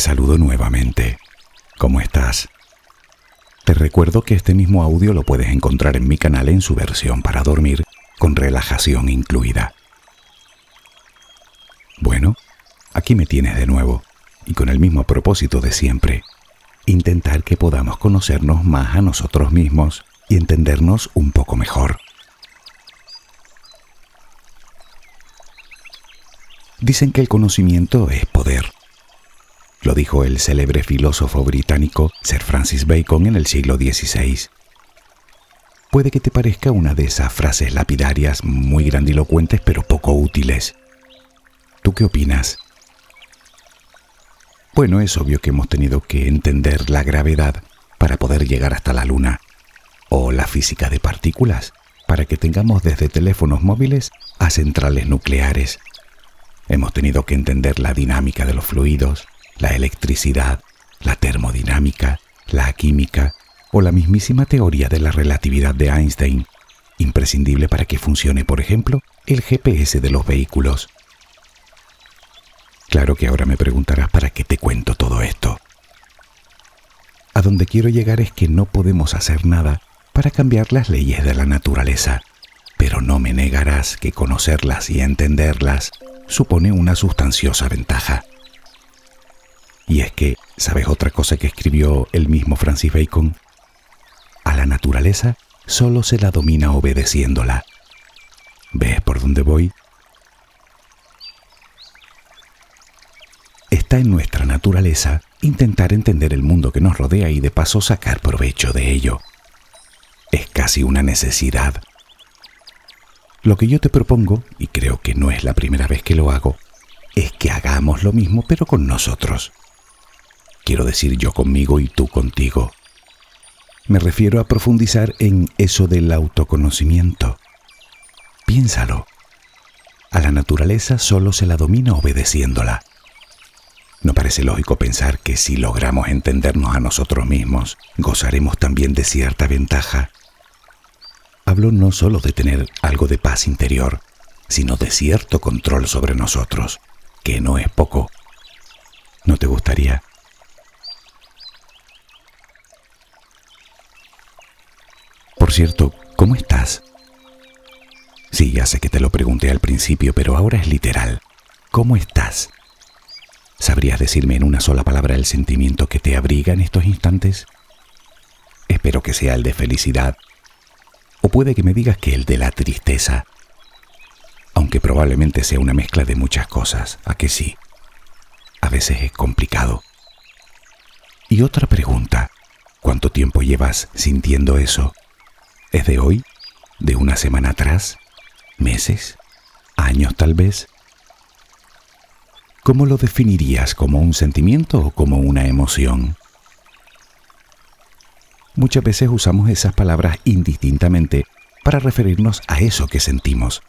saludo nuevamente. ¿Cómo estás? Te recuerdo que este mismo audio lo puedes encontrar en mi canal en su versión para dormir, con relajación incluida. Bueno, aquí me tienes de nuevo, y con el mismo propósito de siempre, intentar que podamos conocernos más a nosotros mismos y entendernos un poco mejor. Dicen que el conocimiento es poder. Lo dijo el célebre filósofo británico Sir Francis Bacon en el siglo XVI. Puede que te parezca una de esas frases lapidarias muy grandilocuentes pero poco útiles. ¿Tú qué opinas? Bueno, es obvio que hemos tenido que entender la gravedad para poder llegar hasta la Luna, o la física de partículas, para que tengamos desde teléfonos móviles a centrales nucleares Hemos tenido que entender la dinámica de los fluidos, la electricidad, la termodinámica, la química o la mismísima teoría de la relatividad de Einstein, imprescindible para que funcione, por ejemplo, el GPS de los vehículos. Claro que ahora me preguntarás para qué te cuento todo esto. A donde quiero llegar es que no podemos hacer nada para cambiar las leyes de la naturaleza, pero no me negarás que conocerlas y entenderlas supone una sustanciosa ventaja. Y es que, ¿sabes otra cosa que escribió el mismo Francis Bacon? A la naturaleza solo se la domina obedeciéndola. ¿Ves por dónde voy? Está en nuestra naturaleza intentar entender el mundo que nos rodea y de paso sacar provecho de ello. Es casi una necesidad. Lo que yo te propongo, y creo que no es la primera vez que lo hago, es que hagamos lo mismo pero con nosotros. Quiero decir yo conmigo y tú contigo. Me refiero a profundizar en eso del autoconocimiento. Piénsalo. A la naturaleza solo se la domina obedeciéndola. ¿No parece lógico pensar que si logramos entendernos a nosotros mismos, gozaremos también de cierta ventaja hablo no solo de tener algo de paz interior, sino de cierto control sobre nosotros, que no es poco. ¿No te gustaría? Por cierto, ¿cómo estás? Sí, ya sé que te lo pregunté al principio, pero ahora es literal. ¿Cómo estás? ¿Sabrías decirme en una sola palabra el sentimiento que te abriga en estos instantes? Espero que sea el de felicidad o puede que me digas que el de la tristeza, aunque probablemente sea una mezcla de muchas cosas, a que sí. A veces es complicado. Y otra pregunta, ¿cuánto tiempo llevas sintiendo eso? ¿Es de hoy? ¿De una semana atrás? ¿Meses? ¿Años tal vez? ¿Cómo lo definirías? ¿Como un sentimiento o como una emoción? Muchas veces usamos esas palabras indistintamente para referirnos a eso que sentimos,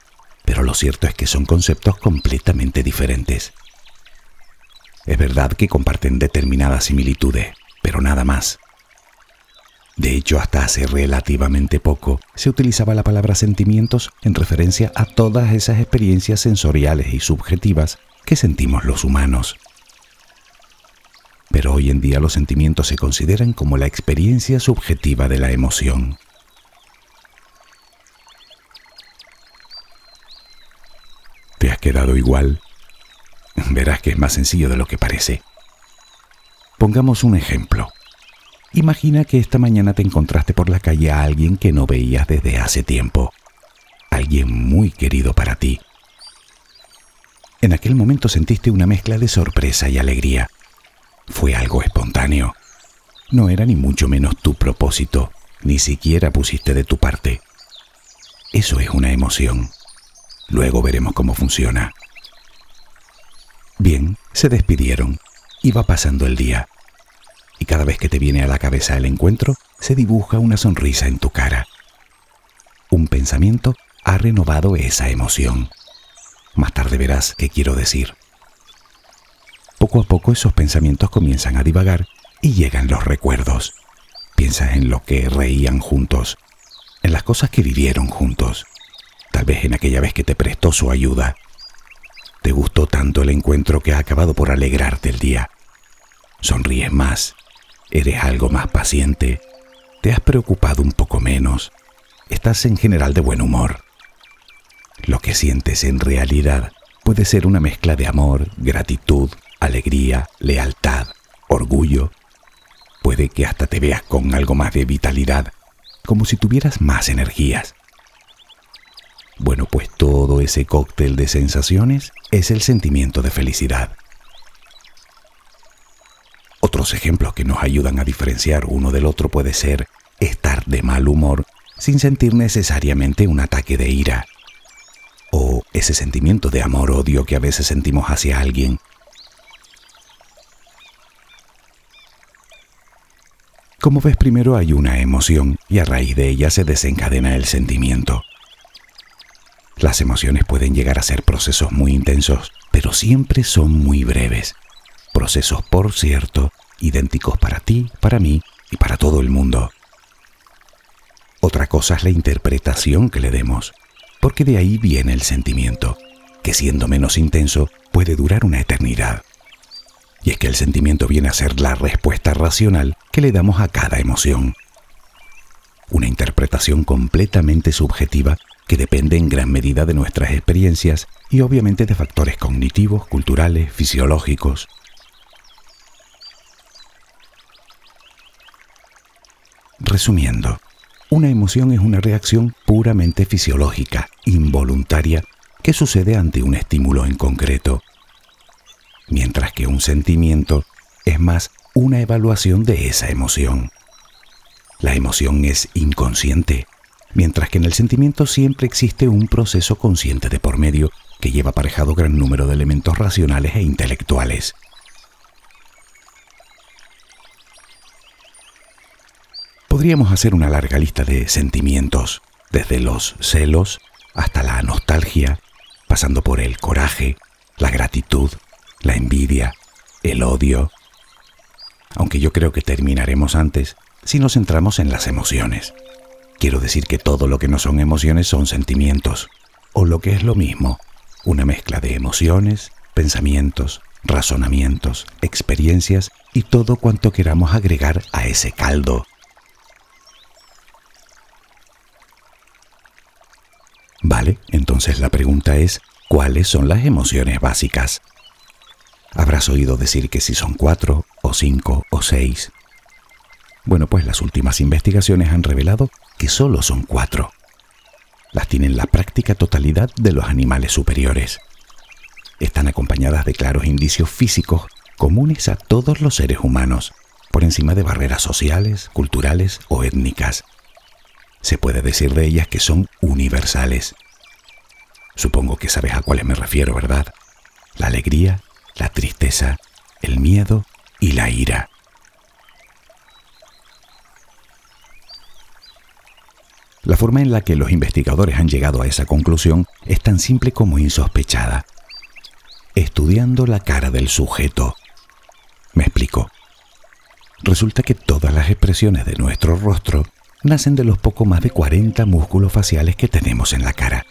pero lo cierto es que son conceptos completamente diferentes. Es verdad que comparten determinadas similitudes, pero nada más. De hecho, hasta hace relativamente poco se utilizaba la palabra sentimientos en referencia a todas esas experiencias sensoriales y subjetivas que sentimos los humanos pero hoy en día los sentimientos se consideran como la experiencia subjetiva de la emoción. ¿Te has quedado igual? Verás que es más sencillo de lo que parece. Pongamos un ejemplo. Imagina que esta mañana te encontraste por la calle a alguien que no veías desde hace tiempo. Alguien muy querido para ti. En aquel momento sentiste una mezcla de sorpresa y alegría fue algo espontáneo. No era ni mucho menos tu propósito, ni siquiera pusiste de tu parte. Eso es una emoción. Luego veremos cómo funciona. Bien, se despidieron. Iba pasando el día. Y cada vez que te viene a la cabeza el encuentro, se dibuja una sonrisa en tu cara. Un pensamiento ha renovado esa emoción. Más tarde verás qué quiero decir. Poco a poco esos pensamientos comienzan a divagar y llegan los recuerdos. Piensas en lo que reían juntos, en las cosas que vivieron juntos, tal vez en aquella vez que te prestó su ayuda. Te gustó tanto el encuentro que ha acabado por alegrarte el día. sonríes más, eres algo más paciente, te has preocupado un poco menos, estás en general de buen humor. Lo que sientes en realidad puede ser una mezcla de amor, gratitud, alegría, lealtad, orgullo. Puede que hasta te veas con algo más de vitalidad, como si tuvieras más energías. Bueno, pues todo ese cóctel de sensaciones es el sentimiento de felicidad. Otros ejemplos que nos ayudan a diferenciar uno del otro puede ser estar de mal humor sin sentir necesariamente un ataque de ira, o ese sentimiento de amor-odio que a veces sentimos hacia alguien. Como ves, primero hay una emoción y a raíz de ella se desencadena el sentimiento. Las emociones pueden llegar a ser procesos muy intensos, pero siempre son muy breves. Procesos, por cierto, idénticos para ti, para mí y para todo el mundo. Otra cosa es la interpretación que le demos, porque de ahí viene el sentimiento, que siendo menos intenso puede durar una eternidad. Y es que el sentimiento viene a ser la respuesta racional que le damos a cada emoción. Una interpretación completamente subjetiva que depende en gran medida de nuestras experiencias y obviamente de factores cognitivos, culturales, fisiológicos, Resumiendo, una emoción es una reacción puramente fisiológica, involuntaria, que sucede ante un estímulo en concreto, mientras que un sentimiento es más una evaluación de esa emoción. La emoción es inconsciente, mientras que en el sentimiento siempre existe un proceso consciente de por medio que lleva aparejado gran número de elementos racionales e intelectuales. Podríamos hacer una larga lista de sentimientos, desde los celos hasta la nostalgia, pasando por el coraje, la gratitud, la envidia, el odio. Aunque yo creo que terminaremos antes si nos centramos en las emociones. Quiero decir que todo lo que no son emociones son sentimientos, o lo que es lo mismo, una mezcla de emociones, pensamientos, razonamientos, experiencias y todo cuanto queramos agregar a ese caldo Vale, entonces la pregunta es, ¿cuáles son las emociones básicas? Habrás oído decir que si son cuatro, o cinco, o seis. Bueno, pues las últimas investigaciones han revelado que solo son cuatro. Las tienen la práctica totalidad de los animales superiores. Están acompañadas de claros indicios físicos comunes a todos los seres humanos, por encima de barreras sociales, culturales o étnicas se puede decir de ellas que son universales. Supongo que sabes a cuáles me refiero, ¿verdad? La alegría, la tristeza, el miedo y la ira. La forma en la que los investigadores han llegado a esa conclusión es tan simple como insospechada. Estudiando la cara del sujeto. Me explico. Resulta que todas las expresiones de nuestro rostro nacen de los poco más de 40 músculos faciales que tenemos en la cara.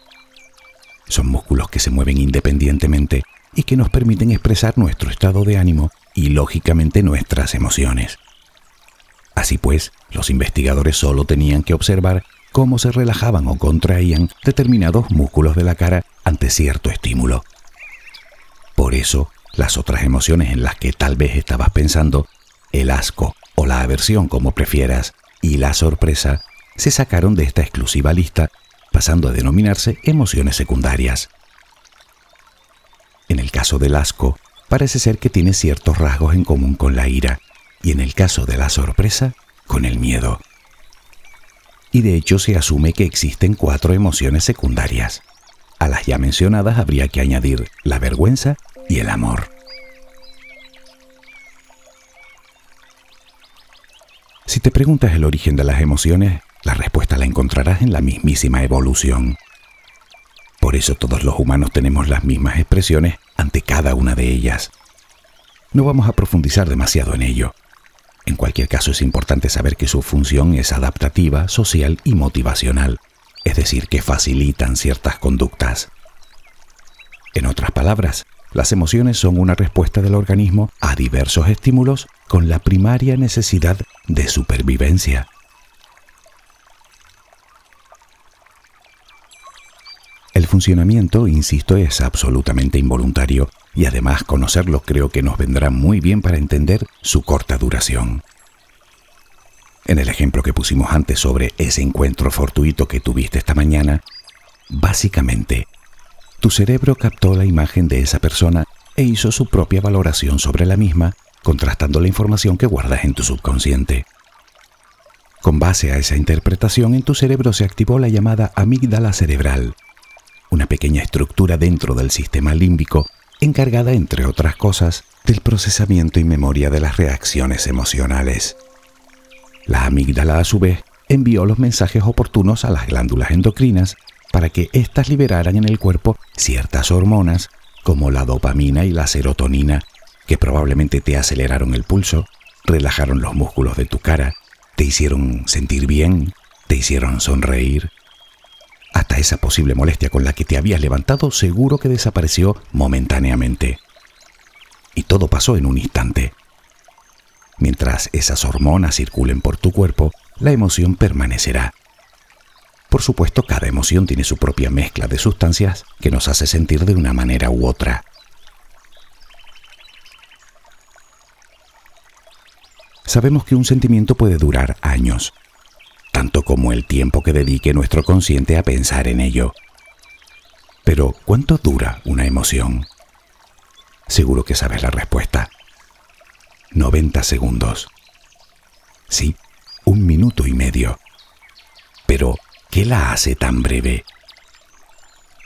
Son músculos que se mueven independientemente y que nos permiten expresar nuestro estado de ánimo y lógicamente nuestras emociones. Así pues, los investigadores solo tenían que observar cómo se relajaban o contraían determinados músculos de la cara ante cierto estímulo. Por eso, las otras emociones en las que tal vez estabas pensando, el asco o la aversión como prefieras, y la sorpresa se sacaron de esta exclusiva lista, pasando a denominarse emociones secundarias. En el caso del asco, parece ser que tiene ciertos rasgos en común con la ira, y en el caso de la sorpresa, con el miedo. Y de hecho se asume que existen cuatro emociones secundarias. A las ya mencionadas habría que añadir la vergüenza y el amor. Si te preguntas el origen de las emociones, la respuesta la encontrarás en la mismísima evolución. Por eso todos los humanos tenemos las mismas expresiones ante cada una de ellas. No vamos a profundizar demasiado en ello. En cualquier caso es importante saber que su función es adaptativa, social y motivacional, es decir, que facilitan ciertas conductas. En otras palabras, las emociones son una respuesta del organismo a diversos estímulos con la primaria necesidad de supervivencia. El funcionamiento, insisto, es absolutamente involuntario y además conocerlo creo que nos vendrá muy bien para entender su corta duración. En el ejemplo que pusimos antes sobre ese encuentro fortuito que tuviste esta mañana, básicamente, tu cerebro captó la imagen de esa persona e hizo su propia valoración sobre la misma, contrastando la información que guardas en tu subconsciente. Con base a esa interpretación, en tu cerebro se activó la llamada amígdala cerebral, una pequeña estructura dentro del sistema límbico encargada, entre otras cosas, del procesamiento y memoria de las reacciones emocionales. La amígdala, a su vez, envió los mensajes oportunos a las glándulas endocrinas para que éstas liberaran en el cuerpo ciertas hormonas como la dopamina y la serotonina, que probablemente te aceleraron el pulso, relajaron los músculos de tu cara, te hicieron sentir bien, te hicieron sonreír. Hasta esa posible molestia con la que te habías levantado seguro que desapareció momentáneamente. Y todo pasó en un instante. Mientras esas hormonas circulen por tu cuerpo, la emoción permanecerá. Por supuesto, cada emoción tiene su propia mezcla de sustancias que nos hace sentir de una manera u otra. Sabemos que un sentimiento puede durar años, tanto como el tiempo que dedique nuestro consciente a pensar en ello. Pero, ¿cuánto dura una emoción? Seguro que sabes la respuesta. 90 segundos. Sí, un minuto y medio. Pero, ¿qué la hace tan breve?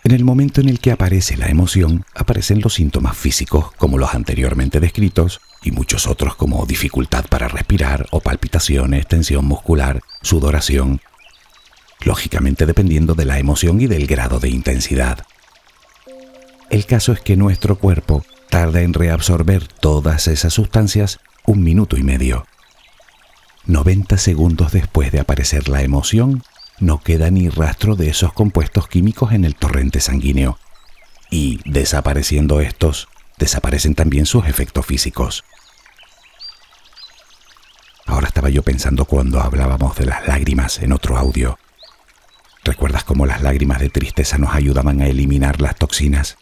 En el momento en el que aparece la emoción, aparecen los síntomas físicos como los anteriormente descritos y muchos otros como dificultad para respirar o palpitaciones, tensión muscular, sudoración, lógicamente dependiendo de la emoción y del grado de intensidad. El caso es que nuestro cuerpo tarda en reabsorber todas esas sustancias un minuto y medio. 90 segundos después de aparecer la emoción, no queda ni rastro de esos compuestos químicos en el torrente sanguíneo. Y desapareciendo estos, desaparecen también sus efectos físicos. Ahora estaba yo pensando cuando hablábamos de las lágrimas en otro audio. ¿Recuerdas cómo las lágrimas de tristeza nos ayudaban a eliminar las toxinas?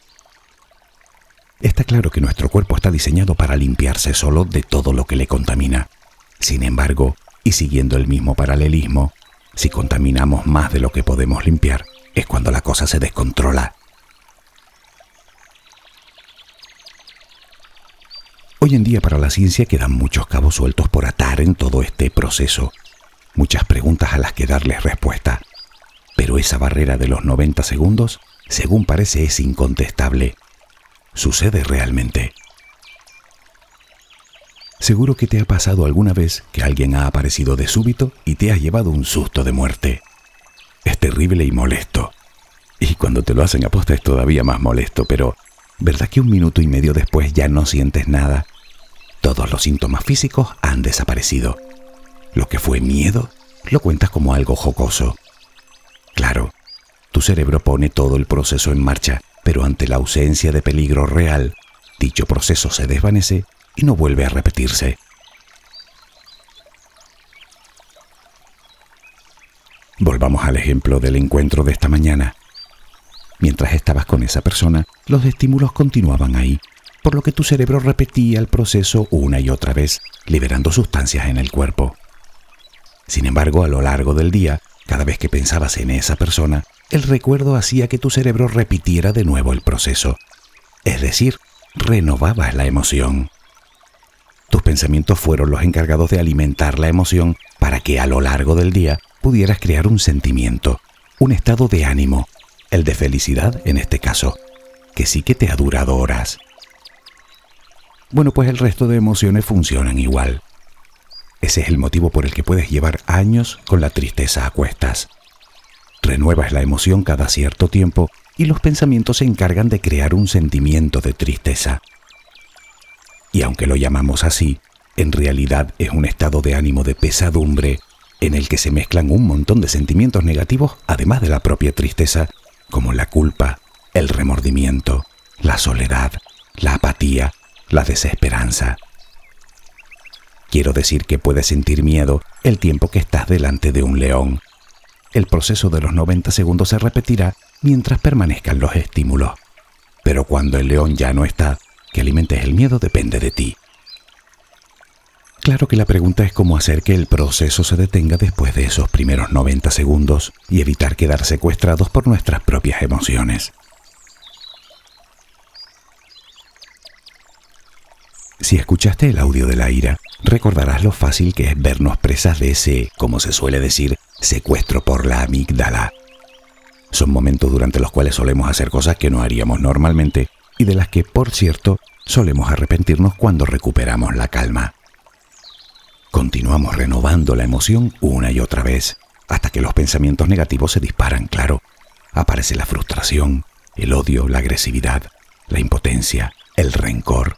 Está claro que nuestro cuerpo está diseñado para limpiarse solo de todo lo que le contamina. Sin embargo, y siguiendo el mismo paralelismo, si contaminamos más de lo que podemos limpiar, es cuando la cosa se descontrola. Hoy en día para la ciencia quedan muchos cabos sueltos por atar en todo este proceso, muchas preguntas a las que darles respuesta. Pero esa barrera de los 90 segundos, según parece, es incontestable sucede realmente. Seguro que te ha pasado alguna vez que alguien ha aparecido de súbito y te ha llevado un susto de muerte. Es terrible y molesto. Y cuando te lo hacen aposta es todavía más molesto, pero ¿verdad que un minuto y medio después ya no sientes nada? Todos los síntomas físicos han desaparecido. Lo que fue miedo lo cuentas como algo jocoso. Claro, tu cerebro pone todo el proceso en marcha pero ante la ausencia de peligro real, dicho proceso se desvanece y no vuelve a repetirse. Volvamos al ejemplo del encuentro de esta mañana. Mientras estabas con esa persona, los estímulos continuaban ahí, por lo que tu cerebro repetía el proceso una y otra vez, liberando sustancias en el cuerpo. Sin embargo, a lo largo del día, cada vez que pensabas en esa persona, el recuerdo hacía que tu cerebro repitiera de nuevo el proceso. Es decir, renovaba la emoción. Tus pensamientos fueron los encargados de alimentar la emoción para que a lo largo del día pudieras crear un sentimiento, un estado de ánimo, el de felicidad en este caso, que sí que te ha durado horas. Bueno, pues el resto de emociones funcionan igual. Ese es el motivo por el que puedes llevar años con la tristeza a cuestas. Renuevas la emoción cada cierto tiempo y los pensamientos se encargan de crear un sentimiento de tristeza. Y aunque lo llamamos así, en realidad es un estado de ánimo de pesadumbre en el que se mezclan un montón de sentimientos negativos además de la propia tristeza, como la culpa, el remordimiento, la soledad, la apatía, la desesperanza. Quiero decir que puedes sentir miedo el tiempo que estás delante de un león. El proceso de los 90 segundos se repetirá mientras permanezcan los estímulos. Pero cuando el león ya no está, que alimentes el miedo depende de ti. Claro que la pregunta es cómo hacer que el proceso se detenga después de esos primeros 90 segundos y evitar quedar secuestrados por nuestras propias emociones. Si escuchaste el audio de la ira, recordarás lo fácil que es vernos presas de ese, como se suele decir, secuestro por la amígdala. Son momentos durante los cuales solemos hacer cosas que no haríamos normalmente y de las que, por cierto, solemos arrepentirnos cuando recuperamos la calma. Continuamos renovando la emoción una y otra vez, hasta que los pensamientos negativos se disparan, claro. Aparece la frustración, el odio, la agresividad, la impotencia, el rencor,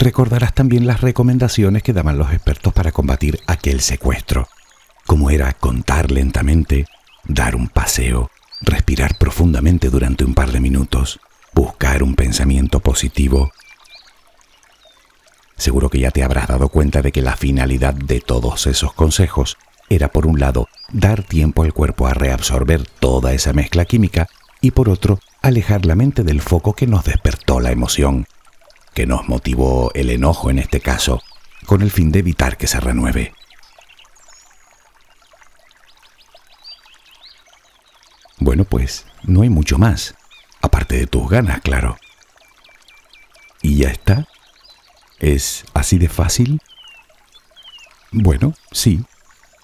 recordarás también las recomendaciones que daban los expertos para combatir aquel secuestro, como era contar lentamente, dar un paseo, respirar profundamente durante un par de minutos, buscar un pensamiento positivo. Seguro que ya te habrás dado cuenta de que la finalidad de todos esos consejos era por un lado dar tiempo al cuerpo a reabsorber toda esa mezcla química y por otro alejar la mente del foco que nos despertó la emoción que nos motivó el enojo en este caso, con el fin de evitar que se renueve. Bueno, pues no hay mucho más, aparte de tus ganas, claro. ¿Y ya está? ¿Es así de fácil? Bueno, sí,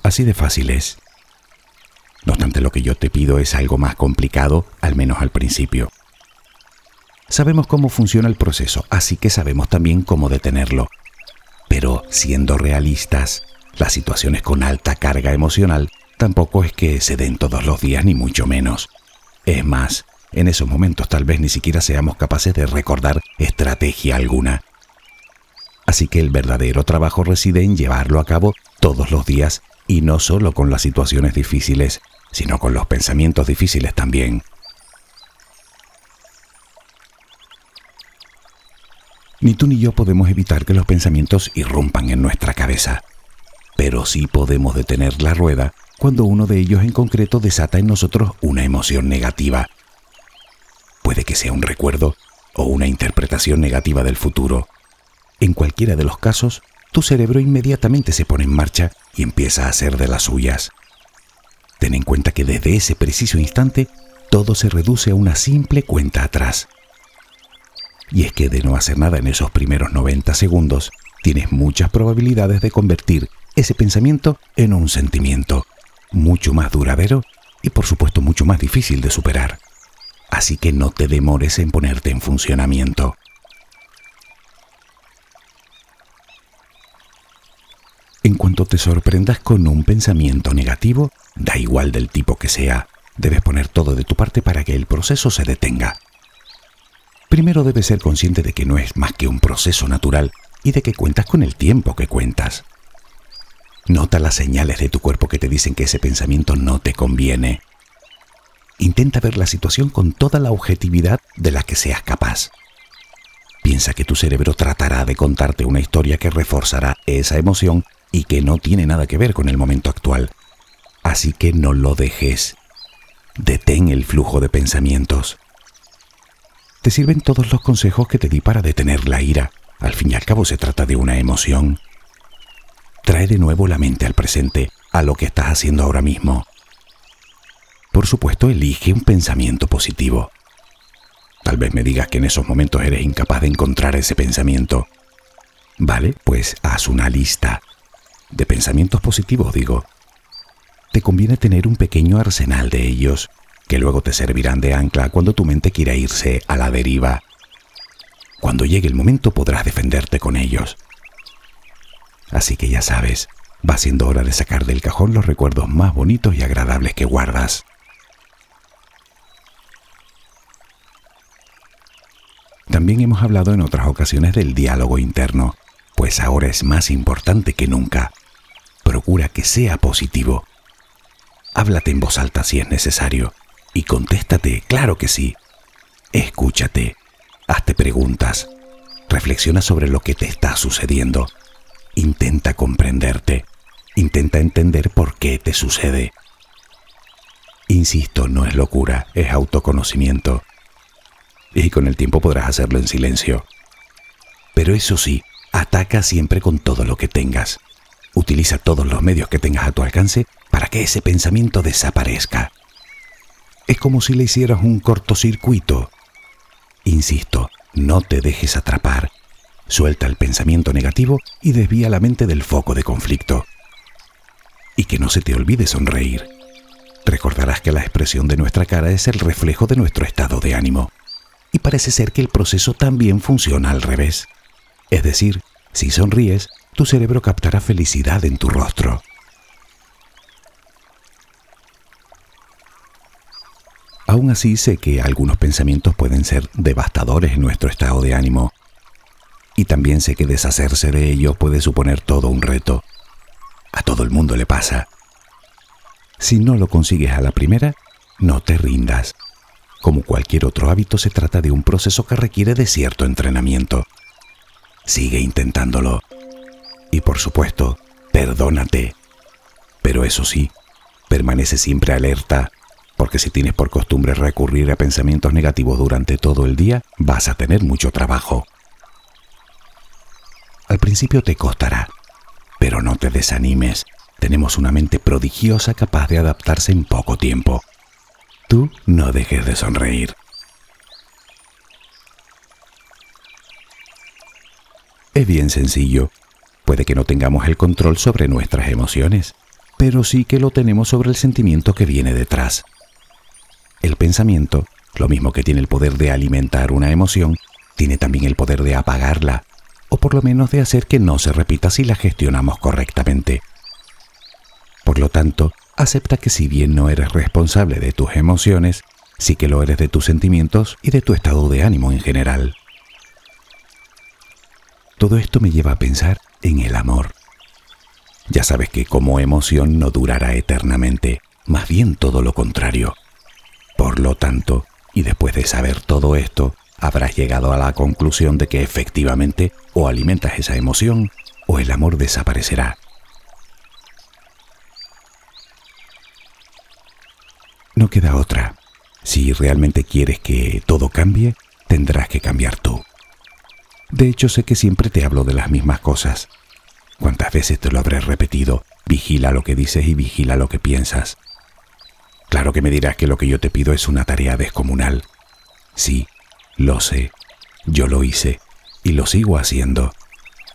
así de fácil es. No obstante, lo que yo te pido es algo más complicado, al menos al principio. Sabemos cómo funciona el proceso, así que sabemos también cómo detenerlo. Pero siendo realistas, las situaciones con alta carga emocional tampoco es que se den todos los días ni mucho menos. Es más, en esos momentos tal vez ni siquiera seamos capaces de recordar estrategia alguna. Así que el verdadero trabajo reside en llevarlo a cabo todos los días y no solo con las situaciones difíciles, sino con los pensamientos difíciles también. Ni tú ni yo podemos evitar que los pensamientos irrumpan en nuestra cabeza, pero sí podemos detener la rueda cuando uno de ellos en concreto desata en nosotros una emoción negativa. Puede que sea un recuerdo o una interpretación negativa del futuro. En cualquiera de los casos, tu cerebro inmediatamente se pone en marcha y empieza a hacer de las suyas. Ten en cuenta que desde ese preciso instante todo se reduce a una simple cuenta atrás. Y es que de no hacer nada en esos primeros 90 segundos, tienes muchas probabilidades de convertir ese pensamiento en un sentimiento mucho más duradero y por supuesto mucho más difícil de superar. Así que no te demores en ponerte en funcionamiento. En cuanto te sorprendas con un pensamiento negativo, da igual del tipo que sea, debes poner todo de tu parte para que el proceso se detenga. Primero debes ser consciente de que no es más que un proceso natural y de que cuentas con el tiempo que cuentas. Nota las señales de tu cuerpo que te dicen que ese pensamiento no te conviene. Intenta ver la situación con toda la objetividad de la que seas capaz. Piensa que tu cerebro tratará de contarte una historia que reforzará esa emoción y que no tiene nada que ver con el momento actual. Así que no lo dejes. Detén el flujo de pensamientos te sirven todos los consejos que te di para detener la ira. Al fin y al cabo se trata de una emoción. Trae de nuevo la mente al presente, a lo que estás haciendo ahora mismo. Por supuesto, elige un pensamiento positivo. Tal vez me digas que en esos momentos eres incapaz de encontrar ese pensamiento. Vale, pues haz una lista. De pensamientos positivos, digo. Te conviene tener un pequeño arsenal de ellos que luego te servirán de ancla cuando tu mente quiera irse a la deriva. Cuando llegue el momento podrás defenderte con ellos. Así que ya sabes, va siendo hora de sacar del cajón los recuerdos más bonitos y agradables que guardas. También hemos hablado en otras ocasiones del diálogo interno, pues ahora es más importante que nunca. Procura que sea positivo. Háblate en voz alta si es necesario y contéstate, claro que sí. Escúchate. Haz preguntas. Reflexiona sobre lo que te está sucediendo. Intenta comprenderte. Intenta entender por qué te sucede. Insisto, no es locura, es autoconocimiento. Y con el tiempo podrás hacerlo en silencio. Pero eso sí, ataca siempre con todo lo que tengas. Utiliza todos los medios que tengas a tu alcance para que ese pensamiento desaparezca. Es como si le hicieras un cortocircuito. Insisto, no te dejes atrapar. Suelta el pensamiento negativo y desvía la mente del foco de conflicto. Y que no se te olvide sonreír. Recordarás que la expresión de nuestra cara es el reflejo de nuestro estado de ánimo. Y parece ser que el proceso también funciona al revés. Es decir, si sonríes, tu cerebro captará felicidad en tu rostro. Aún así sé que algunos pensamientos pueden ser devastadores en nuestro estado de ánimo. Y también sé que deshacerse de ellos puede suponer todo un reto. A todo el mundo le pasa. Si no lo consigues a la primera, no te rindas. Como cualquier otro hábito, se trata de un proceso que requiere de cierto entrenamiento. Sigue intentándolo. Y por supuesto, perdónate. Pero eso sí, permanece siempre alerta, porque si tienes por costumbre recurrir a pensamientos negativos durante todo el día, vas a tener mucho trabajo. Principio te costará, pero no te desanimes. Tenemos una mente prodigiosa capaz de adaptarse en poco tiempo. Tú no dejes de sonreír. Es bien sencillo. Puede que no tengamos el control sobre nuestras emociones, pero sí que lo tenemos sobre el sentimiento que viene detrás. El pensamiento, lo mismo que tiene el poder de alimentar una emoción, tiene también el poder de apagarla, por lo menos de hacer que no se repita si la gestionamos correctamente. Por lo tanto, acepta que si bien no eres responsable de tus emociones, sí que lo eres de tus sentimientos y de tu estado de ánimo en general. Todo esto me lleva a pensar en el amor. Ya sabes que como emoción no durará eternamente, más bien todo lo contrario. Por lo tanto, y después de saber todo esto, habrás llegado a la conclusión de que efectivamente o alimentas esa emoción o el amor desaparecerá. No queda otra. Si realmente quieres que todo cambie, tendrás que cambiar tú. De hecho, sé que siempre te hablo de las mismas cosas. ¿Cuántas veces te lo habré repetido? Vigila lo que dices y vigila lo que piensas. Claro que me dirás que lo que yo te pido es una tarea descomunal. Sí, lo sé. Yo lo hice y lo sigo haciendo.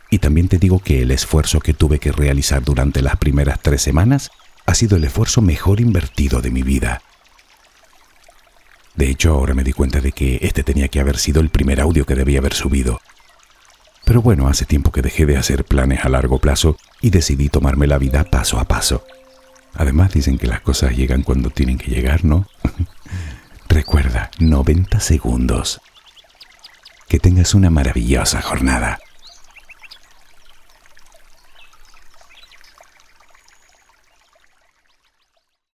Y también te digo que el esfuerzo que tuve que realizar durante las primeras tres semanas ha sido el esfuerzo mejor invertido de mi vida. De hecho, ahora me di cuenta de que este tenía que haber sido el primer audio que debía haber subido. Pero bueno, hace tiempo que dejé de hacer planes a largo plazo y decidí tomarme la vida paso a paso. Además dicen que las cosas llegan cuando tienen que llegar, ¿no? Recuerda, 90 segundos. Que tengas una maravillosa jornada.